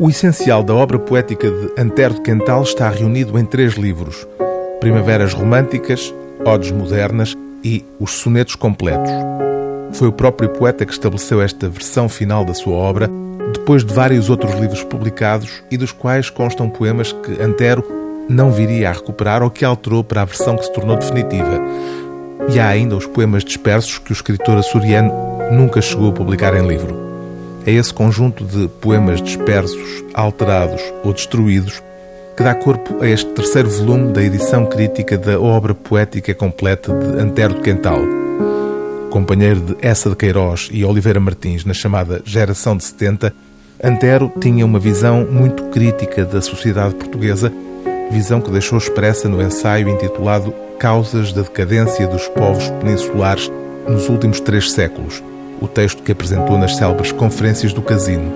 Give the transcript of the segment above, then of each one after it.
O essencial da obra poética de Antero de Quental está reunido em três livros: Primaveras Românticas, Odes Modernas e Os Sonetos Completos. Foi o próprio poeta que estabeleceu esta versão final da sua obra, depois de vários outros livros publicados e dos quais constam poemas que Antero não viria a recuperar ou que alterou para a versão que se tornou definitiva. E há ainda os poemas dispersos que o escritor açoriano nunca chegou a publicar em livro. É esse conjunto de poemas dispersos, alterados ou destruídos que dá corpo a este terceiro volume da edição crítica da obra poética completa de Antero de Quental. Companheiro de Essa de Queiroz e Oliveira Martins na chamada Geração de 70, Antero tinha uma visão muito crítica da sociedade portuguesa, visão que deixou expressa no ensaio intitulado Causas da Decadência dos Povos Peninsulares nos Últimos Três Séculos, o texto que apresentou nas célebres conferências do Casino.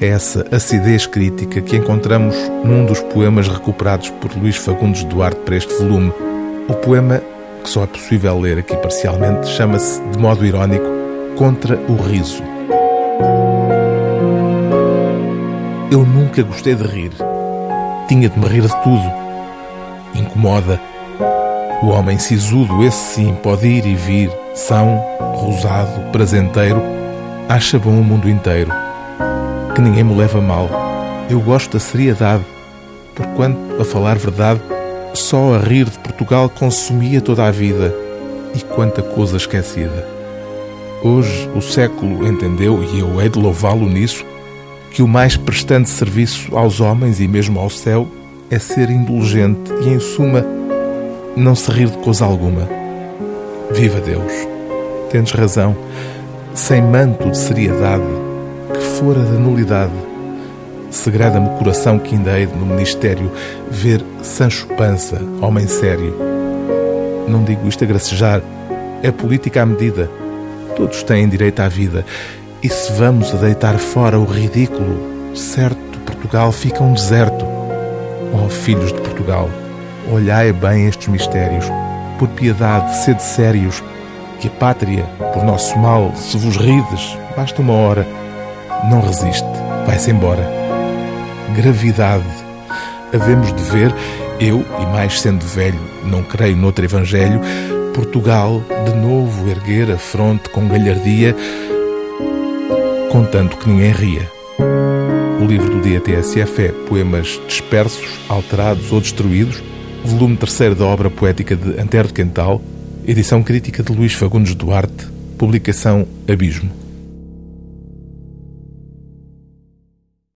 É essa acidez crítica que encontramos num dos poemas recuperados por Luís Fagundes Duarte para este volume. O poema, que só é possível ler aqui parcialmente, chama-se, de modo irónico, Contra o Riso. Eu nunca gostei de rir. Tinha de me rir de tudo. Incomoda. O homem sisudo, esse sim, pode ir e vir, são, rosado, prazenteiro, acha bom o mundo inteiro. Que ninguém me leva mal. Eu gosto da seriedade, porquanto, a falar verdade, só a rir de Portugal consumia toda a vida e quanta coisa esquecida. Hoje o século entendeu, e eu hei de louvá-lo nisso, que o mais prestante serviço aos homens e mesmo ao céu é ser indulgente e, em suma, não se rir de coisa alguma. Viva Deus! Tendes razão, sem manto de seriedade, que fora da nulidade, segreda-me o coração que ainda hei no ministério ver Sancho Pança, homem sério. Não digo isto a gracejar, é política à medida. Todos têm direito à vida. E se vamos a deitar fora o ridículo, certo, Portugal fica um deserto. Oh, filhos de Portugal, olhai bem estes mistérios. Por piedade, sede sérios, que a pátria, por nosso mal, se vos rides, basta uma hora. Não resiste, vai-se embora. Gravidade. Havemos de ver, eu, e mais sendo velho, não creio noutro evangelho, Portugal de novo erguer a fronte com galhardia, contanto que ninguém ria. O livro do dia TSF é Poemas Dispersos, Alterados ou Destruídos, volume terceiro da obra poética de Antero de Quental, edição crítica de Luís Fagundes Duarte, publicação Abismo.